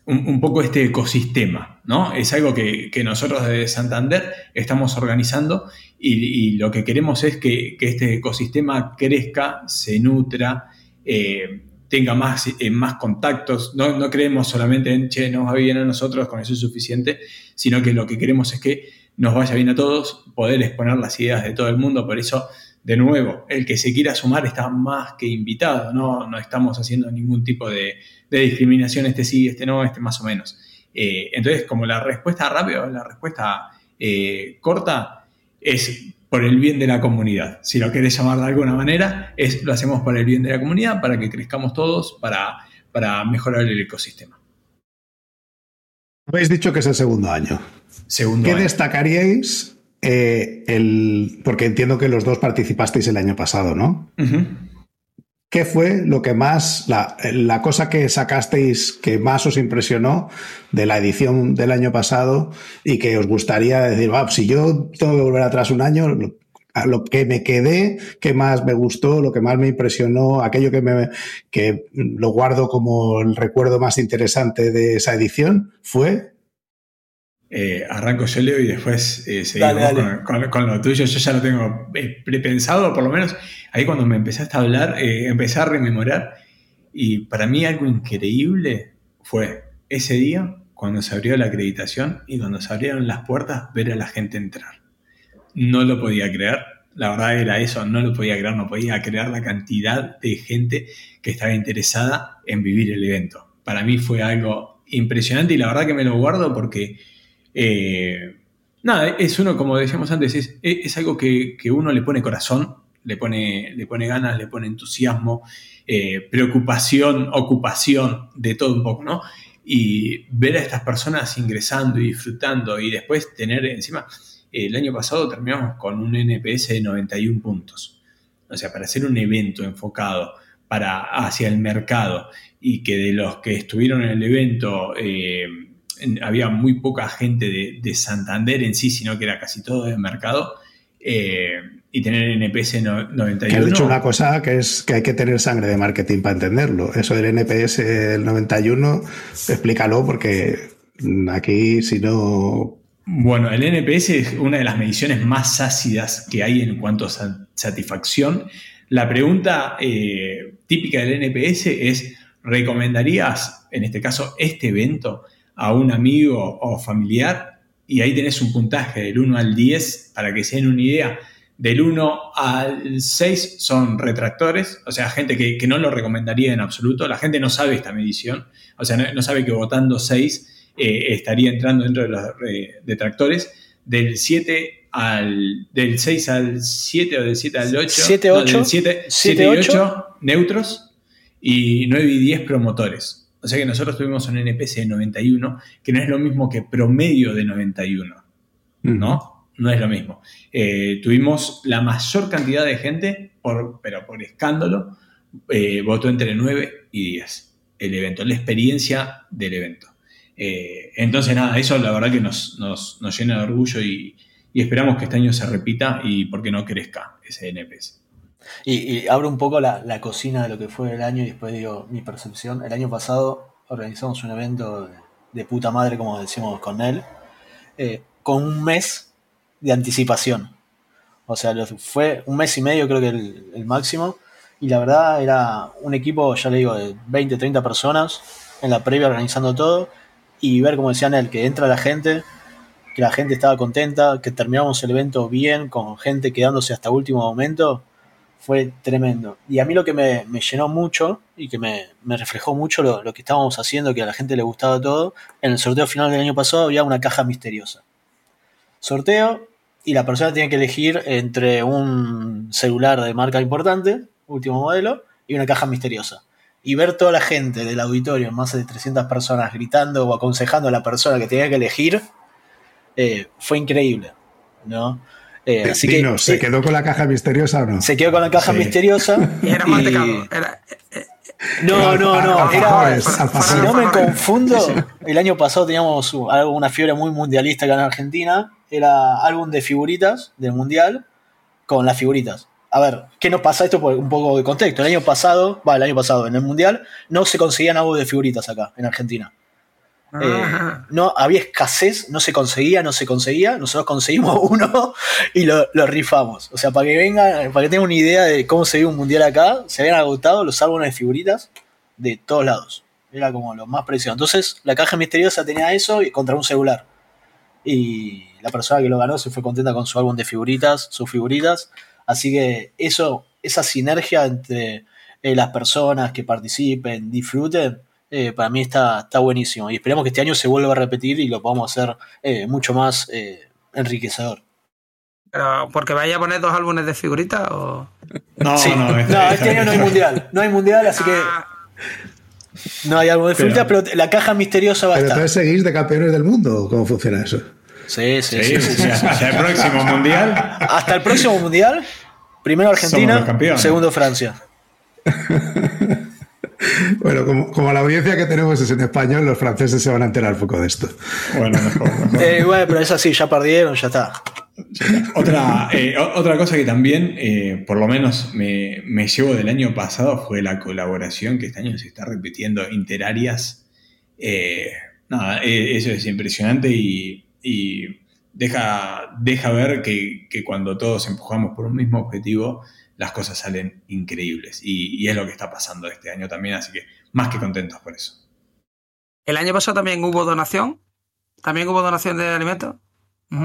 un, poco este ecosistema, ¿no? Es algo que, nosotros desde Santander estamos organizando y, lo que queremos es que, este ecosistema crezca, se nutra, eh, tenga más, eh, más contactos. No, creemos solamente en, che, nos va bien a nosotros, con eso es suficiente, sino que lo que queremos es que nos vaya bien a todos, poder exponer las ideas de todo el mundo. Por eso, de nuevo, el que se quiera sumar está más que invitado, no, no estamos haciendo ningún tipo de de discriminación, este sí, este no, este más o menos. Eh, entonces, como la respuesta rápida, la respuesta eh, corta es por el bien de la comunidad. Si lo querés llamar de alguna manera, es lo hacemos por el bien de la comunidad, para que crezcamos todos, para, para mejorar el ecosistema. Habéis dicho que es el segundo año. Segundo ¿Qué destacaríais? Eh, el, porque entiendo que los dos participasteis el año pasado, ¿no? ¿Qué fue lo que más, la, la, cosa que sacasteis que más os impresionó de la edición del año pasado y que os gustaría decir, va, si yo tengo que volver atrás un año, lo, a lo que me quedé, qué más me gustó, lo que más me impresionó, aquello que me que lo guardo como el recuerdo más interesante de esa edición, fue eh, arranco yo, Leo, y después eh, seguimos Con, lo tuyo. Yo ya lo tengo eh, prepensado, por lo menos. Ahí cuando me empezaste a hablar, empecé a rememorar. Y para mí algo increíble fue ese día cuando se abrió la acreditación y cuando se abrieron las puertas, ver a la gente entrar. No lo podía creer. La verdad era eso, no lo podía creer, no podía creer la cantidad de gente que estaba interesada en vivir el evento. Para mí fue algo impresionante y la verdad que me lo guardo porque eh, nada, es uno, como decíamos antes, es, algo que, uno le pone corazón, le pone, le pone ganas, le pone entusiasmo, eh, preocupación, ocupación, de todo un poco, ¿no? Y ver a estas personas ingresando y disfrutando y después tener encima, el año pasado terminamos con un NPS de 91 puntos. O sea, para hacer un evento enfocado para, hacia el mercado y que de los que estuvieron en el evento eh, había muy poca gente de, Santander en sí, sino que era casi todo de mercado. Eh, y tener NPS 91. Que has dicho una cosa que es que hay que tener sangre de marketing para entenderlo. Eso del NPS del 91, explícalo porque aquí si no... Bueno, el NPS es una de las mediciones más ácidas que hay en cuanto a satisfacción. La pregunta eh, típica del NPS es, ¿recomendarías, en este caso, este evento a un amigo o familiar y ahí tenés un puntaje del 1 al 10 para que se den una idea. Del 1 al 6 son retractores, o sea, gente que, no lo recomendaría en absoluto. La gente no sabe esta medición, o sea, no, sabe que votando 6 eh, estaría entrando dentro de los eh, detractores. Del 7 al, del 6 al 7 o del 7 al 8, 7, 8, del 7, 7 y 8 neutros y 9 y 10 promotores. O sea que nosotros tuvimos un NPS de 91, que no es lo mismo que promedio de 91, ¿no? No es lo mismo. Eh, tuvimos la mayor cantidad de gente, por, pero por escándalo, eh, votó entre 9 y 10, el evento, la experiencia del evento. Eh, entonces, nada, eso la verdad que nos, llena de orgullo y, esperamos que este año se repita y porque no crezca ese NPS. Y, abro un poco la, cocina de lo que fue el año y después digo mi percepción. El año pasado organizamos un evento de, puta madre, como decimos con él, eh, con un mes de anticipación. O sea, fue un mes y medio creo que el, máximo. Y la verdad era un equipo, ya le digo, de 20, 30 personas en la previa organizando todo. Y ver, como decían él, que entra la gente, que la gente estaba contenta, que terminamos el evento bien, con gente quedándose hasta último momento, fue tremendo. Y a mí lo que me, llenó mucho y que me, reflejó mucho lo, que estábamos haciendo, que a la gente le gustaba todo, en el sorteo final del año pasado había una caja misteriosa. Sorteo, y la persona tiene que elegir entre un celular de marca importante, último modelo, y una caja misteriosa. Y ver toda la gente del auditorio, más de 300 personas, gritando o aconsejando a la persona que tenía que elegir, eh, fue increíble. ¿no? Eh, así que, ¿se quedó con la caja misteriosa o no? Se quedó con la caja misteriosa. era no, no, no. Era, si no me confundo, el año pasado teníamos una fiebre muy mundialista acá en Argentina. Era álbum de figuritas del mundial con las figuritas. A ver, ¿qué nos pasa esto por un poco de contexto? El año pasado, va, el año pasado, en el mundial, no se conseguían álbumes de figuritas acá, en Argentina. Eh, no había escasez, no se conseguía, no se conseguía. Nosotros conseguimos *laughs* uno y lo, rifamos. O sea, para que vengan, para que tengan una idea de cómo se vive un mundial acá, se habían agotado los álbumes de figuritas de todos lados. Era como lo más precioso. Entonces, la caja misteriosa tenía eso y contra un celular. Y la persona que lo ganó se fue contenta con su álbum de figuritas, sus figuritas. Así que eso, esa sinergia entre eh, las personas que participen, disfruten, eh, para mí está, está buenísimo. Y esperemos que este año se vuelva a repetir y lo podamos hacer eh, mucho más eh, enriquecedor. ¿Pero porque vaya a poner dos álbumes de figuritas o.? *laughs* No, *laughs* no, este año no hay mundial. No hay mundial, así que. Ah. No hay álbum de figuritas, pero, la caja misteriosa va a estar. ¿Pero seguís de campeones del mundo? ¿Cómo funciona eso? Sí, sí, sí. Hasta el próximo mundial. Hasta el próximo mundial. Primero Argentina, segundo Francia. *laughs* Bueno, como, la audiencia que tenemos es en español, los franceses se van a enterar poco de esto. Bueno, mejor. *laughs* Eh, bueno, pero es así, ya perdieron, ya está. Otra, eh, otra cosa que también, eh, por lo menos, me, llevo del año pasado fue la colaboración que este año se está repitiendo interarias. nada, eso es impresionante y, deja, deja ver que, que cuando todos empujamos por un mismo objetivo, las cosas salen increíbles. Y, es lo que está pasando este año también, así que más que contentos por eso. ¿El año pasado también hubo donación? ¿También hubo donación de alimentos?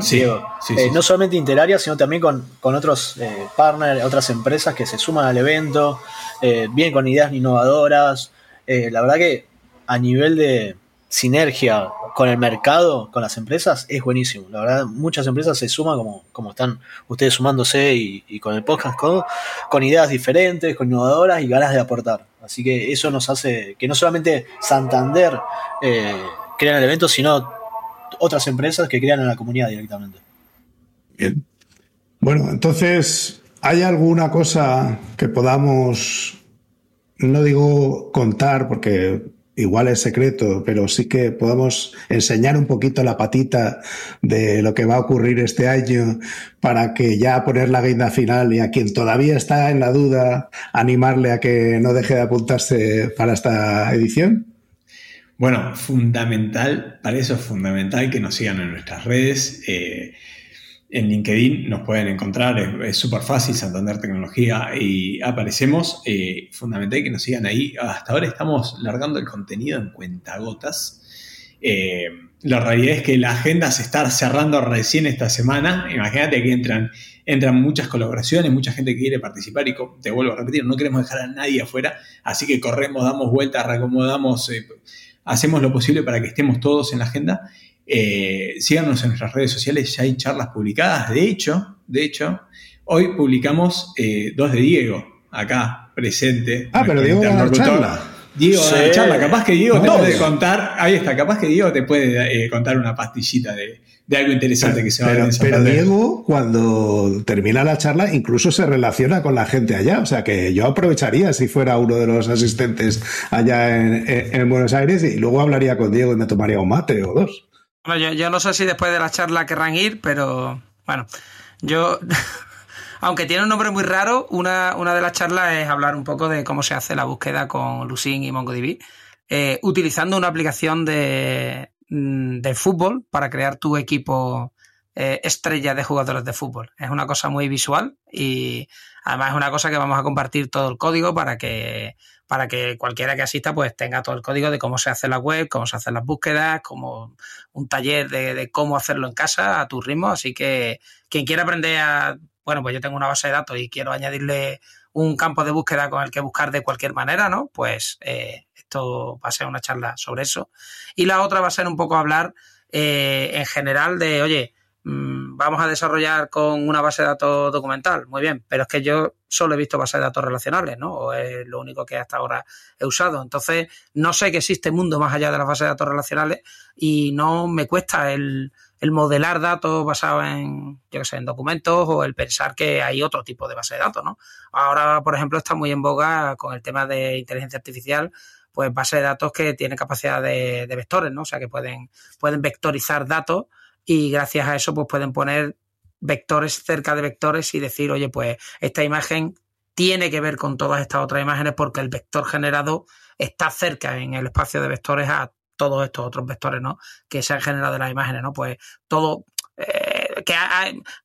Sí, eh, no solamente Interaria, sino también con, otros eh, partners, otras empresas que se suman al evento, eh, bien con ideas innovadoras. la verdad que a nivel de, sinergia con el mercado, con las empresas, es buenísimo. La verdad, muchas empresas se suman como, como están ustedes sumándose y, con el podcast, con, ideas diferentes, con innovadoras y ganas de aportar. Así que eso nos hace que no solamente Santander eh, crean el evento, sino otras empresas que crean en la comunidad directamente. Bien. Bueno, entonces, ¿hay alguna cosa que podamos, no digo contar, porque igual es secreto, pero sí que podemos enseñar un poquito la patita de lo que va a ocurrir este año para que ya poner la guinda final y a quien todavía está en la duda, animarle a que no deje de apuntarse para esta edición? Bueno, fundamental, para eso es fundamental que nos sigan en nuestras redes. Eh, en LinkedIn nos pueden encontrar, es súper fácil, Santander Tecnología, y aparecemos. Eh, fundamental que nos sigan ahí. Hasta ahora estamos largando el contenido en cuentagotas. Eh, la realidad es que la agenda se está cerrando recién esta semana. Imagínate que entran, entran muchas colaboraciones, mucha gente que quiere participar y te vuelvo a repetir, no queremos dejar a nadie afuera, así que corremos, damos vueltas, reacomodamos, eh, hacemos lo posible para que estemos todos en la agenda eh, síganos en nuestras redes sociales, ya hay charlas publicadas. De hecho, de hecho, hoy publicamos eh, dos de Diego, acá presente. Ah, pero Diego va a dar charla. Diego Sí. charla, capaz que Diego te No. puede contar, ahí está, capaz que Diego te puede eh, contar una pastillita de, de algo interesante que se va a ver Pero. Diego, cuando termina la charla, incluso se relaciona con la gente allá. O sea que yo aprovecharía si fuera uno de los asistentes allá en, en- en Buenos Aires y luego hablaría con Diego y me tomaría un mate o dos. Bueno, yo, yo no sé si después de la charla querrán ir, pero bueno, yo, *laughs* aunque tiene un nombre muy raro, una, una de las charlas es hablar un poco de cómo se hace la búsqueda con Lucin y MongoDB, eh, utilizando una aplicación de, mm, de fútbol para crear tu equipo eh, estrella de jugadores de fútbol. Es una cosa muy visual y además es una cosa que vamos a compartir todo el código para que para que cualquiera que asista pues tenga todo el código de cómo se hace la web, cómo se hacen las búsquedas, como un taller de, de cómo hacerlo en casa a tu ritmo. Así que quien quiera aprender a, bueno, pues yo tengo una base de datos y quiero añadirle un campo de búsqueda con el que buscar de cualquier manera, ¿no? Pues eh, esto va a ser una charla sobre eso. Y la otra va a ser un poco hablar eh, en general de, oye, mm, vamos a desarrollar con una base de datos documental, muy bien, pero es que yo solo he visto bases de datos relacionales, ¿no? O es lo único que hasta ahora he usado. Entonces, no sé que existe mundo más allá de las bases de datos relacionales y no me cuesta el, el modelar datos basados en, yo sé, en documentos o el pensar que hay otro tipo de base de datos, ¿no? Ahora, por ejemplo, está muy en boga con el tema de inteligencia artificial, pues base de datos que tienen capacidad de, de vectores, ¿no? O sea, que pueden, pueden vectorizar datos y gracias a eso pues pueden poner vectores cerca de vectores y decir, oye, pues esta imagen tiene que ver con todas estas otras imágenes porque el vector generado está cerca en el espacio de vectores a todos estos otros vectores, ¿no? Que se han generado las imágenes, ¿no? Pues todo... eh, que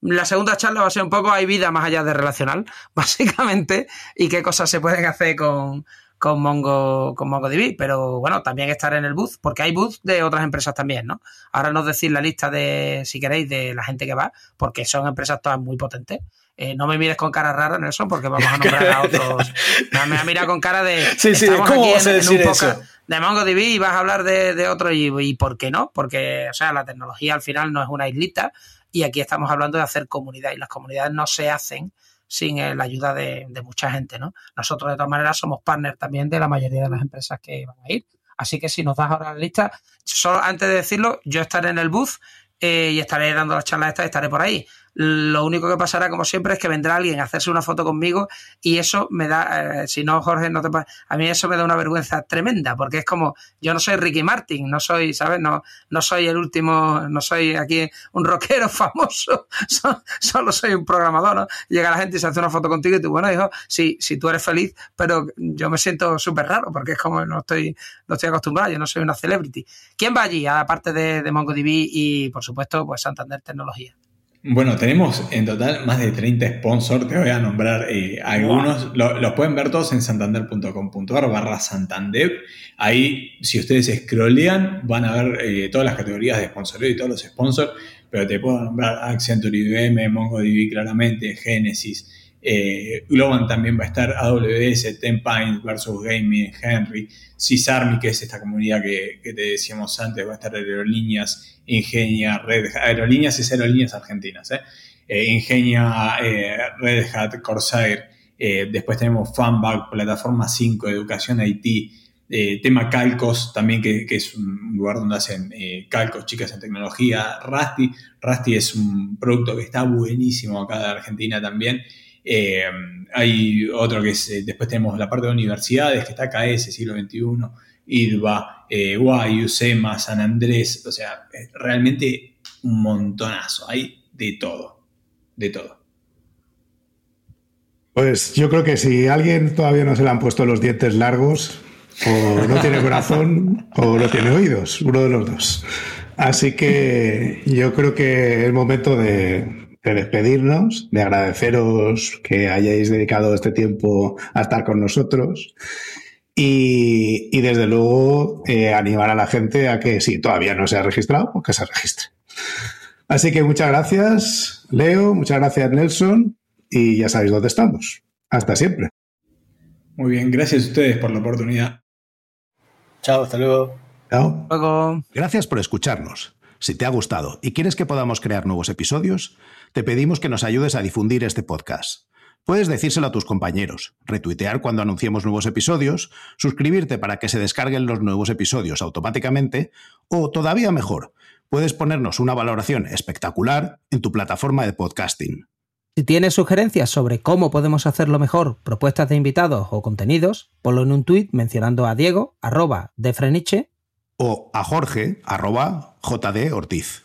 la segunda charla va a ser un poco hay vida más allá de relacional, *laughs* básicamente, y qué cosas se pueden hacer con, con Mongo, con MongoDB, pero bueno, también estar en el booth, porque hay booth de otras empresas también, ¿no? Ahora no os decir la lista de, si queréis, de la gente que va, porque son empresas todas muy potentes. Eh, no me mires con cara rara, Nelson, porque vamos a nombrar a *laughs* otros. Me, me ha mirado con cara de. Sí, sí, estamos ¿cómo aquí vas a en- en un eso? De MongoDB y vas a hablar de, de otro, y, y ¿por qué no? Porque, o sea, la tecnología al final no es una islita, y aquí estamos hablando de hacer comunidad, y las comunidades no se hacen sin eh, la ayuda de, mucha gente, ¿no? Nosotros, de todas maneras, somos partners también de la mayoría de las empresas que van a ir. Así que si nos das ahora la lista, solo antes de decirlo, yo estaré en el booth eh, y estaré dando las charlas estas, estaré por ahí. Lo único que pasará, como siempre, es que vendrá alguien a hacerse una foto conmigo y eso me da, eh, si no, Jorge, no te a mí eso me da una vergüenza tremenda, porque es como, yo no soy Ricky Martin, no soy, ¿sabes? No, no soy el último, no soy aquí un rockero *laughs* famoso, so- solo soy un programador, ¿no? Llega la gente y se hace una foto contigo y tú, bueno, hijo, si, si tú eres feliz, pero yo me siento súper raro, porque es como no estoy, no estoy acostumbrado, yo no soy una celebrity. ¿Quién va allí? Aparte de, de MongoDB y, por supuesto, pues Santander Tecnología. Bueno, tenemos en total más de 30 sponsors, te voy a nombrar eh, algunos, Lo- los pueden ver todos en santander.com.ar barra Santander. Ahí, si ustedes scrollean, van a ver eh, todas las categorías de sponsoreo y todos los sponsors, pero te puedo nombrar Accenture IBM, MongoDB claramente, Genesis, eh, Globan también va a estar, AWS, Ten versus Gaming, Henry, Cisarmi, que es esta comunidad que, te decíamos antes, va a estar Aerolíneas, Ingenia, Red Hat, Aerolíneas es Aerolíneas Argentinas, ¿eh? Eh, Ingenia, eh, Red Hat, Corsair, después tenemos Fanback, Plataforma 5, Educación IT, eh, tema Calcos también, que, que es un lugar donde hacen calcos, chicas en tecnología, Rusty, Rusty es un producto que está buenísimo acá de Argentina también. Eh, hay otro que es, eh, después tenemos la parte de universidades, que está KS, siglo XXI, IDVA, eh, UAI, UCEMA, San Andrés, o sea, realmente un montonazo, hay de todo, de todo. Pues yo creo que si a alguien todavía no se le han puesto los dientes largos, o no tiene *laughs* corazón, o no tiene oídos, uno de los dos. Así que yo creo que es momento de, de despedirnos, de agradeceros que hayáis dedicado este tiempo a estar con nosotros. Y, y desde luego eh, animar a la gente a que si todavía no se ha registrado, pues que se registre. Así que muchas gracias, Leo, muchas gracias, Nelson, y ya sabéis dónde estamos. Hasta siempre. Muy bien, gracias a ustedes por la oportunidad. Chao, hasta luego. Chao. Luego. Gracias por escucharnos. Si te ha gustado y quieres que podamos crear nuevos episodios, te pedimos que nos ayudes a difundir este podcast. Puedes decírselo a tus compañeros, retuitear cuando anunciemos nuevos episodios, suscribirte para que se descarguen los nuevos episodios automáticamente o, todavía mejor, puedes ponernos una valoración espectacular en tu plataforma de podcasting. Si tienes sugerencias sobre cómo podemos hacerlo mejor, propuestas de invitados o contenidos, ponlo en un tuit mencionando a Diego, arroba de Freniche, o a Jorge, arroba JD Ortiz.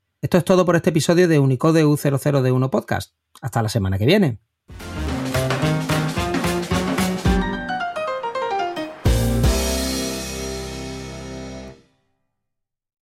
Esto es todo por este episodio de Unicode U00D1 Podcast. Hasta la semana que viene.